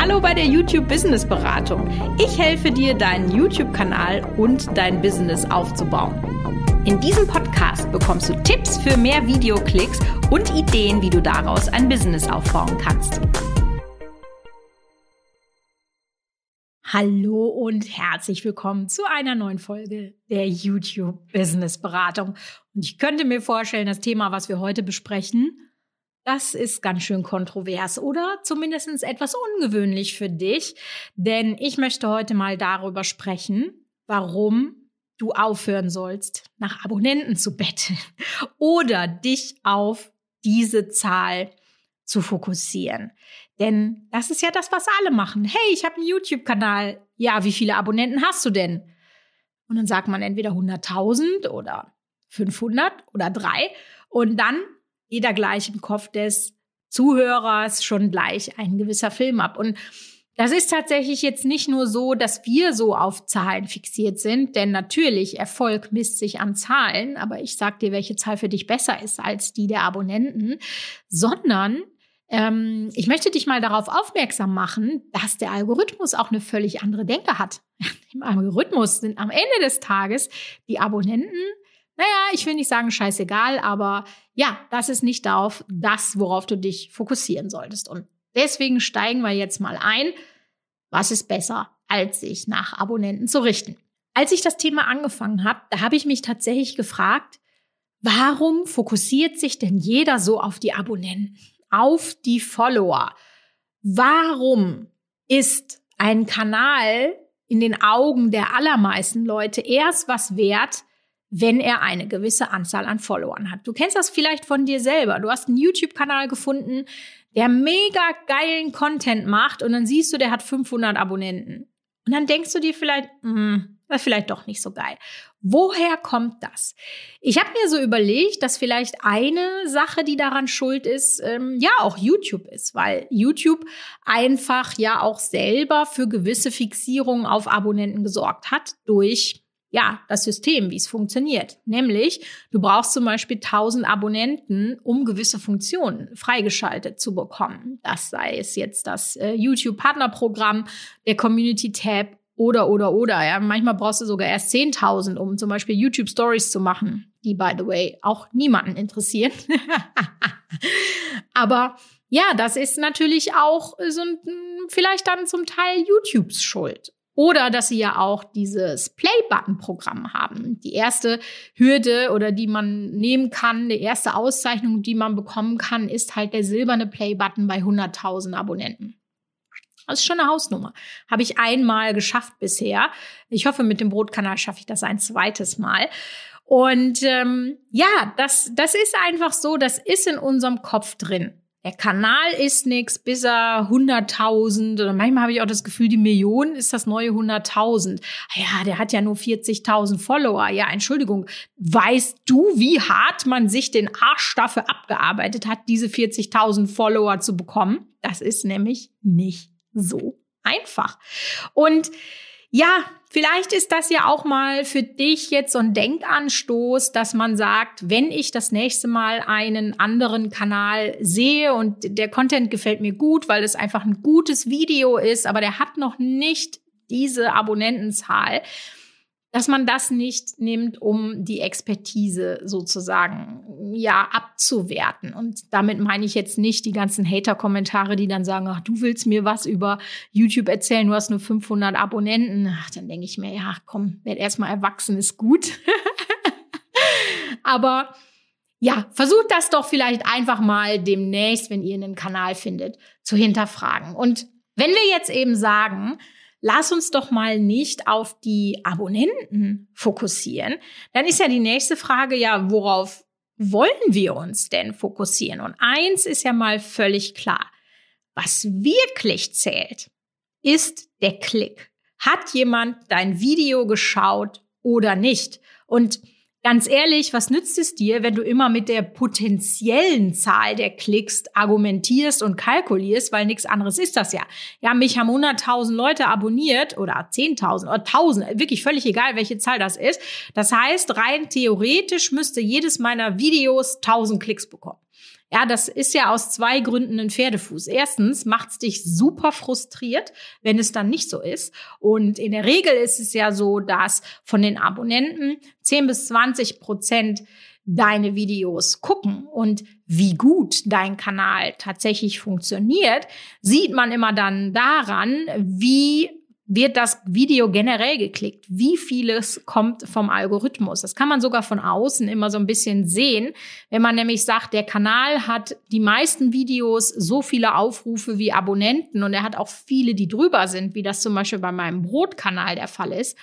Hallo bei der YouTube Business Beratung. Ich helfe dir, deinen YouTube-Kanal und dein Business aufzubauen. In diesem Podcast bekommst du Tipps für mehr Videoklicks und Ideen, wie du daraus ein Business aufbauen kannst. Hallo und herzlich willkommen zu einer neuen Folge der YouTube Business Beratung. Und ich könnte mir vorstellen, das Thema, was wir heute besprechen, das ist ganz schön kontrovers oder zumindest etwas ungewöhnlich für dich, denn ich möchte heute mal darüber sprechen, warum du aufhören sollst, nach Abonnenten zu betteln oder dich auf diese Zahl zu fokussieren. Denn das ist ja das, was alle machen. Hey, ich habe einen YouTube-Kanal. Ja, wie viele Abonnenten hast du denn? Und dann sagt man entweder 100.000 oder 500 oder drei. Und dann jeder gleich im Kopf des Zuhörers schon gleich ein gewisser Film ab. Und das ist tatsächlich jetzt nicht nur so, dass wir so auf Zahlen fixiert sind, denn natürlich Erfolg misst sich an Zahlen, aber ich sag dir, welche Zahl für dich besser ist als die der Abonnenten, sondern ähm, ich möchte dich mal darauf aufmerksam machen, dass der Algorithmus auch eine völlig andere Denke hat. Im Algorithmus sind am Ende des Tages die Abonnenten naja, ich will nicht sagen scheißegal, aber ja, das ist nicht darauf, das, worauf du dich fokussieren solltest. Und deswegen steigen wir jetzt mal ein. Was ist besser, als sich nach Abonnenten zu richten? Als ich das Thema angefangen habe, da habe ich mich tatsächlich gefragt, warum fokussiert sich denn jeder so auf die Abonnenten, auf die Follower? Warum ist ein Kanal in den Augen der allermeisten Leute erst was wert, wenn er eine gewisse Anzahl an Followern hat. Du kennst das vielleicht von dir selber. Du hast einen YouTube-Kanal gefunden, der mega geilen Content macht und dann siehst du, der hat 500 Abonnenten. Und dann denkst du dir vielleicht, hm, das ist vielleicht doch nicht so geil. Woher kommt das? Ich habe mir so überlegt, dass vielleicht eine Sache, die daran schuld ist, ähm, ja auch YouTube ist, weil YouTube einfach ja auch selber für gewisse Fixierungen auf Abonnenten gesorgt hat durch ja, das System, wie es funktioniert. Nämlich, du brauchst zum Beispiel 1000 Abonnenten, um gewisse Funktionen freigeschaltet zu bekommen. Das sei es jetzt das äh, YouTube-Partnerprogramm, der Community-Tab oder, oder, oder. Ja, manchmal brauchst du sogar erst 10.000, um zum Beispiel YouTube Stories zu machen, die, by the way, auch niemanden interessieren. Aber ja, das ist natürlich auch so ein, vielleicht dann zum Teil YouTubes Schuld. Oder dass sie ja auch dieses Play-Button-Programm haben. Die erste Hürde oder die man nehmen kann, die erste Auszeichnung, die man bekommen kann, ist halt der silberne Play-Button bei 100.000 Abonnenten. Das ist schon eine Hausnummer. Habe ich einmal geschafft bisher. Ich hoffe, mit dem Brotkanal schaffe ich das ein zweites Mal. Und ähm, ja, das, das ist einfach so, das ist in unserem Kopf drin der Kanal ist nix, bis er 100.000 oder manchmal habe ich auch das Gefühl, die Million ist das neue 100.000. Ah ja, der hat ja nur 40.000 Follower. Ja, Entschuldigung, weißt du, wie hart man sich den Arsch dafür abgearbeitet hat, diese 40.000 Follower zu bekommen? Das ist nämlich nicht so einfach. Und ja, vielleicht ist das ja auch mal für dich jetzt so ein Denkanstoß, dass man sagt, wenn ich das nächste Mal einen anderen Kanal sehe und der Content gefällt mir gut, weil es einfach ein gutes Video ist, aber der hat noch nicht diese Abonnentenzahl, dass man das nicht nimmt, um die Expertise sozusagen ja abzuwerten. Und damit meine ich jetzt nicht die ganzen Hater-Kommentare, die dann sagen, ach, du willst mir was über YouTube erzählen, du hast nur 500 Abonnenten. Ach, dann denke ich mir, ja, komm, werd erstmal erwachsen, ist gut. Aber ja, versucht das doch vielleicht einfach mal demnächst, wenn ihr einen Kanal findet, zu hinterfragen. Und wenn wir jetzt eben sagen, lass uns doch mal nicht auf die Abonnenten fokussieren. Dann ist ja die nächste Frage, ja, worauf wollen wir uns denn fokussieren? Und eins ist ja mal völlig klar. Was wirklich zählt, ist der Klick. Hat jemand dein Video geschaut oder nicht? Und Ganz ehrlich, was nützt es dir, wenn du immer mit der potenziellen Zahl der Klicks argumentierst und kalkulierst, weil nichts anderes ist das ja. Ja, mich haben 100.000 Leute abonniert oder 10.000 oder 1.000, wirklich völlig egal, welche Zahl das ist. Das heißt, rein theoretisch müsste jedes meiner Videos 1.000 Klicks bekommen. Ja, das ist ja aus zwei Gründen ein Pferdefuß. Erstens macht es dich super frustriert, wenn es dann nicht so ist. Und in der Regel ist es ja so, dass von den Abonnenten 10 bis 20 Prozent deine Videos gucken und wie gut dein Kanal tatsächlich funktioniert, sieht man immer dann daran, wie wird das Video generell geklickt? Wie vieles kommt vom Algorithmus? Das kann man sogar von außen immer so ein bisschen sehen, wenn man nämlich sagt, der Kanal hat die meisten Videos so viele Aufrufe wie Abonnenten und er hat auch viele, die drüber sind, wie das zum Beispiel bei meinem Brotkanal der Fall ist.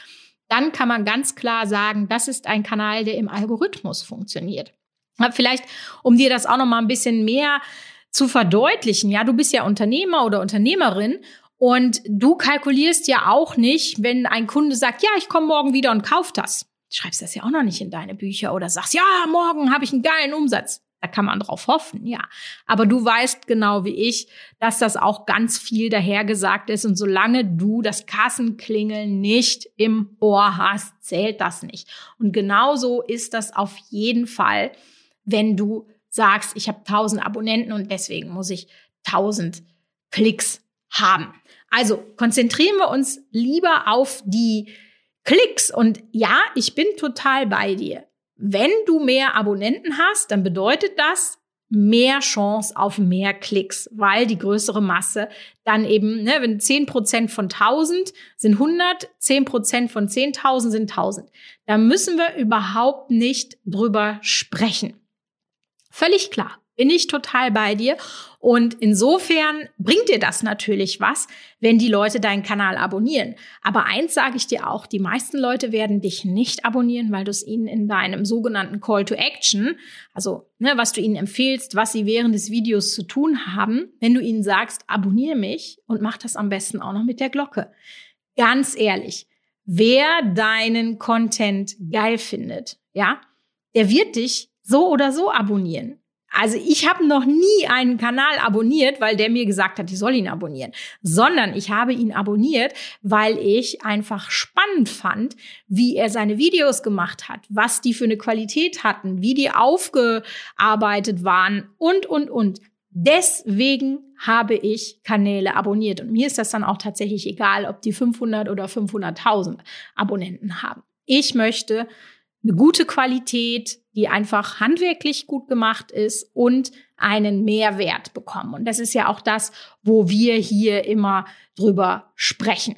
Dann kann man ganz klar sagen, das ist ein Kanal, der im Algorithmus funktioniert. Vielleicht, um dir das auch noch mal ein bisschen mehr zu verdeutlichen. Ja, du bist ja Unternehmer oder Unternehmerin und du kalkulierst ja auch nicht, wenn ein Kunde sagt, ja, ich komme morgen wieder und kauf das. Schreibst das ja auch noch nicht in deine Bücher oder sagst, ja, morgen habe ich einen geilen Umsatz. Da kann man drauf hoffen, ja. Aber du weißt genau wie ich, dass das auch ganz viel dahergesagt ist. Und solange du das Kassenklingeln nicht im Ohr hast, zählt das nicht. Und genauso ist das auf jeden Fall, wenn du sagst, ich habe 1000 Abonnenten und deswegen muss ich 1000 Klicks haben. Also konzentrieren wir uns lieber auf die Klicks. Und ja, ich bin total bei dir. Wenn du mehr Abonnenten hast, dann bedeutet das mehr Chance auf mehr Klicks, weil die größere Masse dann eben, ne, wenn 10% von 1000 sind 100, 10% von 10.000 sind 1000. Da müssen wir überhaupt nicht drüber sprechen. Völlig klar. Bin ich total bei dir. Und insofern bringt dir das natürlich was, wenn die Leute deinen Kanal abonnieren. Aber eins sage ich dir auch, die meisten Leute werden dich nicht abonnieren, weil du es ihnen in deinem sogenannten Call to Action, also ne, was du ihnen empfehlst, was sie während des Videos zu tun haben, wenn du ihnen sagst, abonniere mich und mach das am besten auch noch mit der Glocke. Ganz ehrlich, wer deinen Content geil findet, ja, der wird dich so oder so abonnieren. Also ich habe noch nie einen Kanal abonniert, weil der mir gesagt hat, ich soll ihn abonnieren, sondern ich habe ihn abonniert, weil ich einfach spannend fand, wie er seine Videos gemacht hat, was die für eine Qualität hatten, wie die aufgearbeitet waren und, und, und. Deswegen habe ich Kanäle abonniert und mir ist das dann auch tatsächlich egal, ob die 500 oder 500.000 Abonnenten haben. Ich möchte eine gute Qualität, die einfach handwerklich gut gemacht ist und einen Mehrwert bekommen. Und das ist ja auch das, wo wir hier immer drüber sprechen.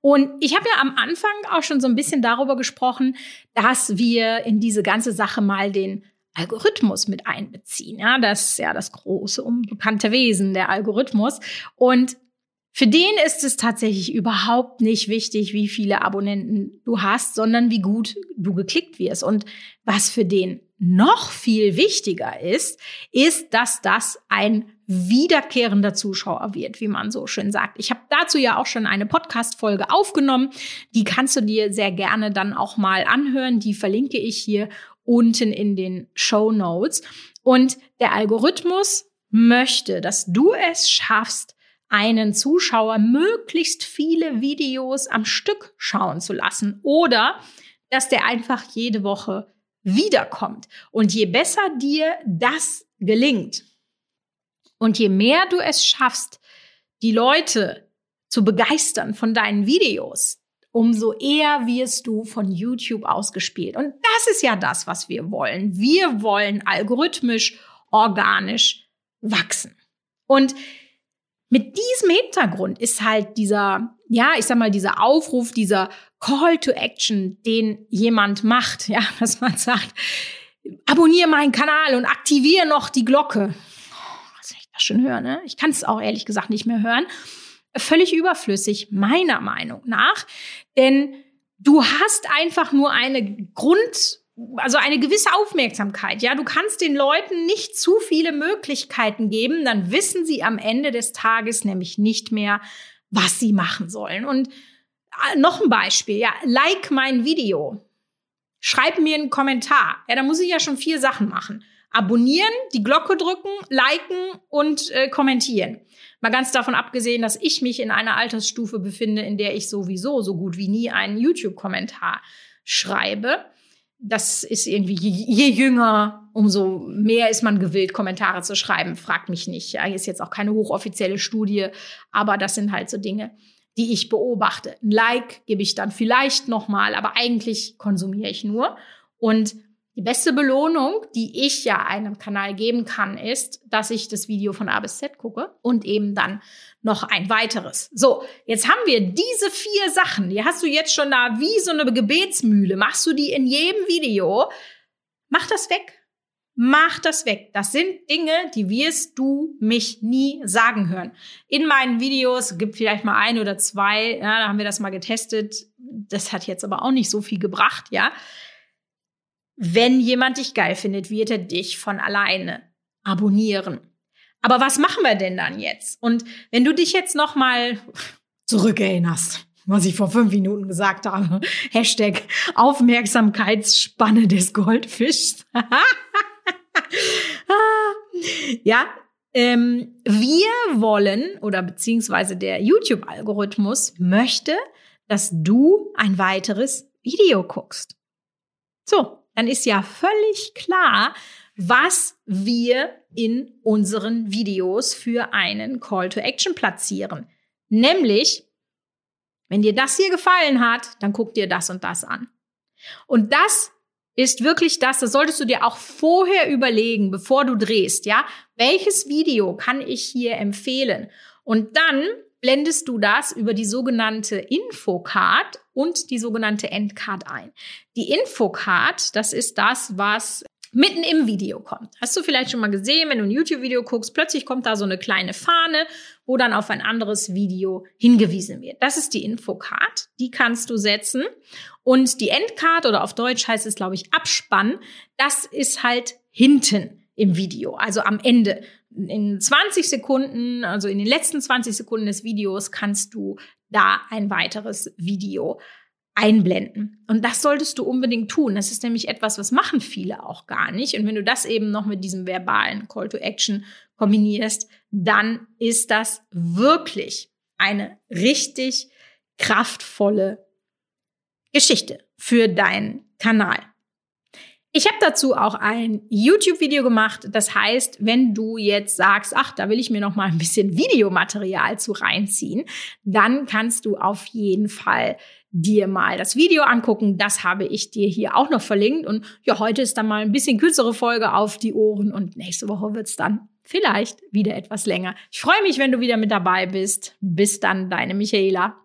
Und ich habe ja am Anfang auch schon so ein bisschen darüber gesprochen, dass wir in diese ganze Sache mal den Algorithmus mit einbeziehen. Ja, das ist ja das große, unbekannte Wesen, der Algorithmus. Und für den ist es tatsächlich überhaupt nicht wichtig, wie viele Abonnenten du hast, sondern wie gut du geklickt wirst. Und was für den noch viel wichtiger ist, ist, dass das ein wiederkehrender Zuschauer wird, wie man so schön sagt. Ich habe dazu ja auch schon eine Podcast-Folge aufgenommen. Die kannst du dir sehr gerne dann auch mal anhören. Die verlinke ich hier unten in den Show Notes. Und der Algorithmus möchte, dass du es schaffst, einen Zuschauer möglichst viele Videos am Stück schauen zu lassen oder dass der einfach jede Woche wiederkommt. Und je besser dir das gelingt und je mehr du es schaffst, die Leute zu begeistern von deinen Videos, umso eher wirst du von YouTube ausgespielt. Und das ist ja das, was wir wollen. Wir wollen algorithmisch, organisch wachsen. Und mit diesem Hintergrund ist halt dieser, ja, ich sag mal, dieser Aufruf, dieser Call to Action, den jemand macht, ja, dass man sagt, abonniere meinen Kanal und aktiviere noch die Glocke. Was ich das schon hören, ne? Ich kann es auch ehrlich gesagt nicht mehr hören. Völlig überflüssig, meiner Meinung nach. Denn du hast einfach nur eine Grund, also eine gewisse Aufmerksamkeit. Ja, du kannst den Leuten nicht zu viele Möglichkeiten geben, dann wissen sie am Ende des Tages nämlich nicht mehr, was sie machen sollen. Und äh, noch ein Beispiel, ja, like mein Video. Schreib mir einen Kommentar. Ja, da muss ich ja schon vier Sachen machen. Abonnieren, die Glocke drücken, liken und äh, kommentieren. Mal ganz davon abgesehen, dass ich mich in einer Altersstufe befinde, in der ich sowieso so gut wie nie einen YouTube-Kommentar schreibe. Das ist irgendwie, je, je, jünger, umso mehr ist man gewillt, Kommentare zu schreiben. Fragt mich nicht. Ja, ist jetzt auch keine hochoffizielle Studie, aber das sind halt so Dinge, die ich beobachte. Ein Like gebe ich dann vielleicht nochmal, aber eigentlich konsumiere ich nur. Und die beste Belohnung, die ich ja einem Kanal geben kann, ist, dass ich das Video von A bis Z gucke und eben dann noch ein weiteres. So, jetzt haben wir diese vier Sachen. Die hast du jetzt schon da wie so eine Gebetsmühle. Machst du die in jedem Video? Mach das weg. Mach das weg. Das sind Dinge, die wirst du mich nie sagen hören. In meinen Videos gibt vielleicht mal ein oder zwei, ja, da haben wir das mal getestet. Das hat jetzt aber auch nicht so viel gebracht, ja. Wenn jemand dich geil findet, wird er dich von alleine abonnieren. Aber was machen wir denn dann jetzt? Und wenn du dich jetzt noch mal zurückerinnerst, was ich vor fünf Minuten gesagt habe, Hashtag Aufmerksamkeitsspanne des Goldfischs. ja, ähm, wir wollen oder beziehungsweise der YouTube-Algorithmus möchte, dass du ein weiteres Video guckst. So, dann ist ja völlig klar, was wir in unseren Videos für einen Call to Action platzieren. Nämlich, wenn dir das hier gefallen hat, dann guck dir das und das an. Und das ist wirklich das, das solltest du dir auch vorher überlegen, bevor du drehst, ja? Welches Video kann ich hier empfehlen? Und dann blendest du das über die sogenannte Infocard und die sogenannte Endcard ein. Die Infocard, das ist das, was mitten im Video kommt. Hast du vielleicht schon mal gesehen, wenn du ein YouTube-Video guckst, plötzlich kommt da so eine kleine Fahne, wo dann auf ein anderes Video hingewiesen wird. Das ist die Infocard, die kannst du setzen. Und die Endcard oder auf Deutsch heißt es, glaube ich, Abspann, das ist halt hinten im Video, also am Ende. In 20 Sekunden, also in den letzten 20 Sekunden des Videos kannst du da ein weiteres Video einblenden. Und das solltest du unbedingt tun. Das ist nämlich etwas, was machen viele auch gar nicht. Und wenn du das eben noch mit diesem verbalen Call to Action kombinierst, dann ist das wirklich eine richtig kraftvolle Geschichte für deinen Kanal. Ich habe dazu auch ein YouTube-Video gemacht. Das heißt, wenn du jetzt sagst, ach, da will ich mir noch mal ein bisschen Videomaterial zu reinziehen, dann kannst du auf jeden Fall dir mal das Video angucken. Das habe ich dir hier auch noch verlinkt. Und ja, heute ist dann mal ein bisschen kürzere Folge auf die Ohren und nächste Woche wird's dann vielleicht wieder etwas länger. Ich freue mich, wenn du wieder mit dabei bist. Bis dann, deine Michaela.